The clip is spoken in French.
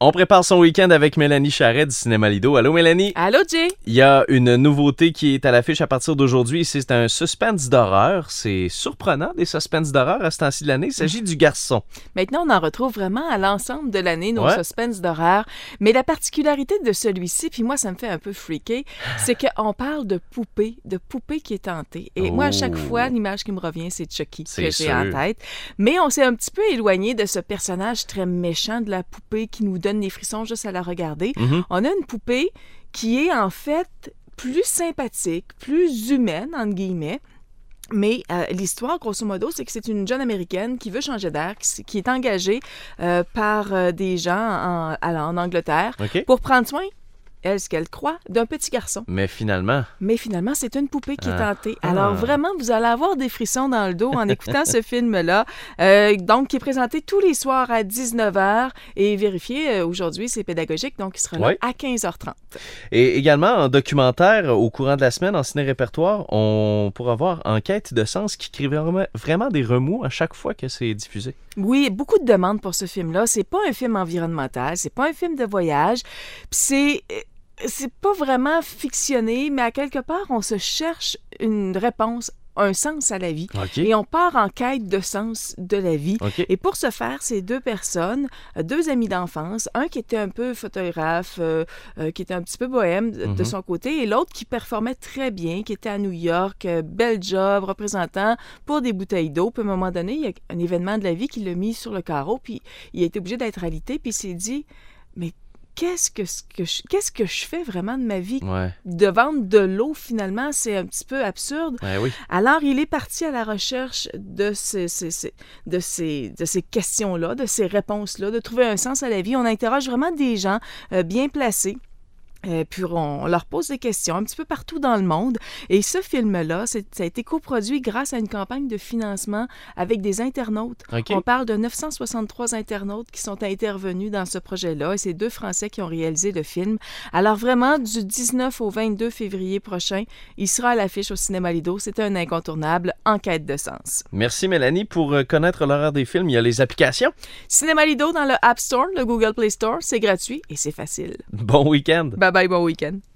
On prépare son week-end avec Mélanie Charret du Cinéma Lido. Allô Mélanie? Allô Jay? Il y a une nouveauté qui est à l'affiche à partir d'aujourd'hui. C'est un suspense d'horreur. C'est surprenant des suspens d'horreur à ce temps-ci de l'année. Il s'agit du garçon. Maintenant, on en retrouve vraiment à l'ensemble de l'année, nos Ouais. suspens d'horreur. Mais la particularité de celui-ci, puis moi, ça me fait un peu freaker, c'est qu'on parle de poupée, de poupée qui est tentée. Et moi, à chaque Oh. fois, l'image qui me revient, c'est Chucky C'est que j'ai en tête. Mais on s'est un petit peu éloigné de ce personnage très méchant de la poupée qui nous donne des frissons juste à la regarder. Mhm. On a une poupée qui est en fait plus sympathique, plus humaine, entre guillemets. Mais euh, l'histoire, grosso modo, c'est que c'est une jeune américaine qui veut changer d'air, qui, est engagée euh, par euh, des gens en, en Angleterre pour prendre soin, elle, ce qu'elle croit, d'un petit garçon. Mais finalement, Mais finalement, c'est une poupée qui est Ah. tentée. Ah. Alors vraiment, vous allez avoir des frissons dans le dos en écoutant ce film-là. Euh, donc, qui est présenté tous les soirs à 19h. Et vérifiez, euh, aujourd'hui, c'est pédagogique, donc il sera là à 15h30. et également en documentaire, au courant de la semaine, en ciné-répertoire, on pourra voir Enquête de sens qui crée vraiment, vraiment des remous à chaque fois que c'est diffusé. Oui, beaucoup de demandes pour ce film-là. C'est pas un film environnemental, c'est pas un film de voyage, c'est euh, c'est pas vraiment fictionné, mais à quelque part on se cherche une réponse, un sens à la vie. Et on part en quête de sens de la vie. Et pour ce faire, c'est deux personnes, euh, deux amis d'enfance, un qui était un peu photographe, euh, euh, qui était un petit peu bohème de, de Mhm. son côté, et l'autre qui performait très bien, qui était à New York, euh, bel job, représentant pour des bouteilles d'eau. Puis à un moment donné, il y a un événement de la vie qui l'a mis sur le carreau, puis il a été obligé d'être alité, puis il s'est dit, mais qu'est-ce que, je, qu'est-ce que je fais vraiment de ma vie? Ouais. De vendre de l'eau, finalement, c'est un petit peu absurde. Ouais, oui. Alors, il est parti à la recherche de ces, ces- ces- de ces, de ces questions-là, de ces réponses-là, de trouver un sens à la vie. On interroge vraiment des gens euh, bien placés. Euh, puis on, on leur pose des questions un petit peu partout dans le monde. Et ce film-là, ça a été coproduit grâce à une campagne de financement avec des internautes. On parle de 963 internautes qui sont intervenus dans ce projet-là et c'est deux Français qui ont réalisé le film. Alors vraiment, du 19 au 22 février prochain, il sera à l'affiche au Cinéma Lido. C'est un incontournable en quête de sens. Merci Mélanie. Pour euh, connaître l'horaire des films, il y a les applications. Cinéma Lido dans le App Store, le Google Play Store, c'est gratuit et c'est facile. Bon week-end. Bye bye, bon week-end.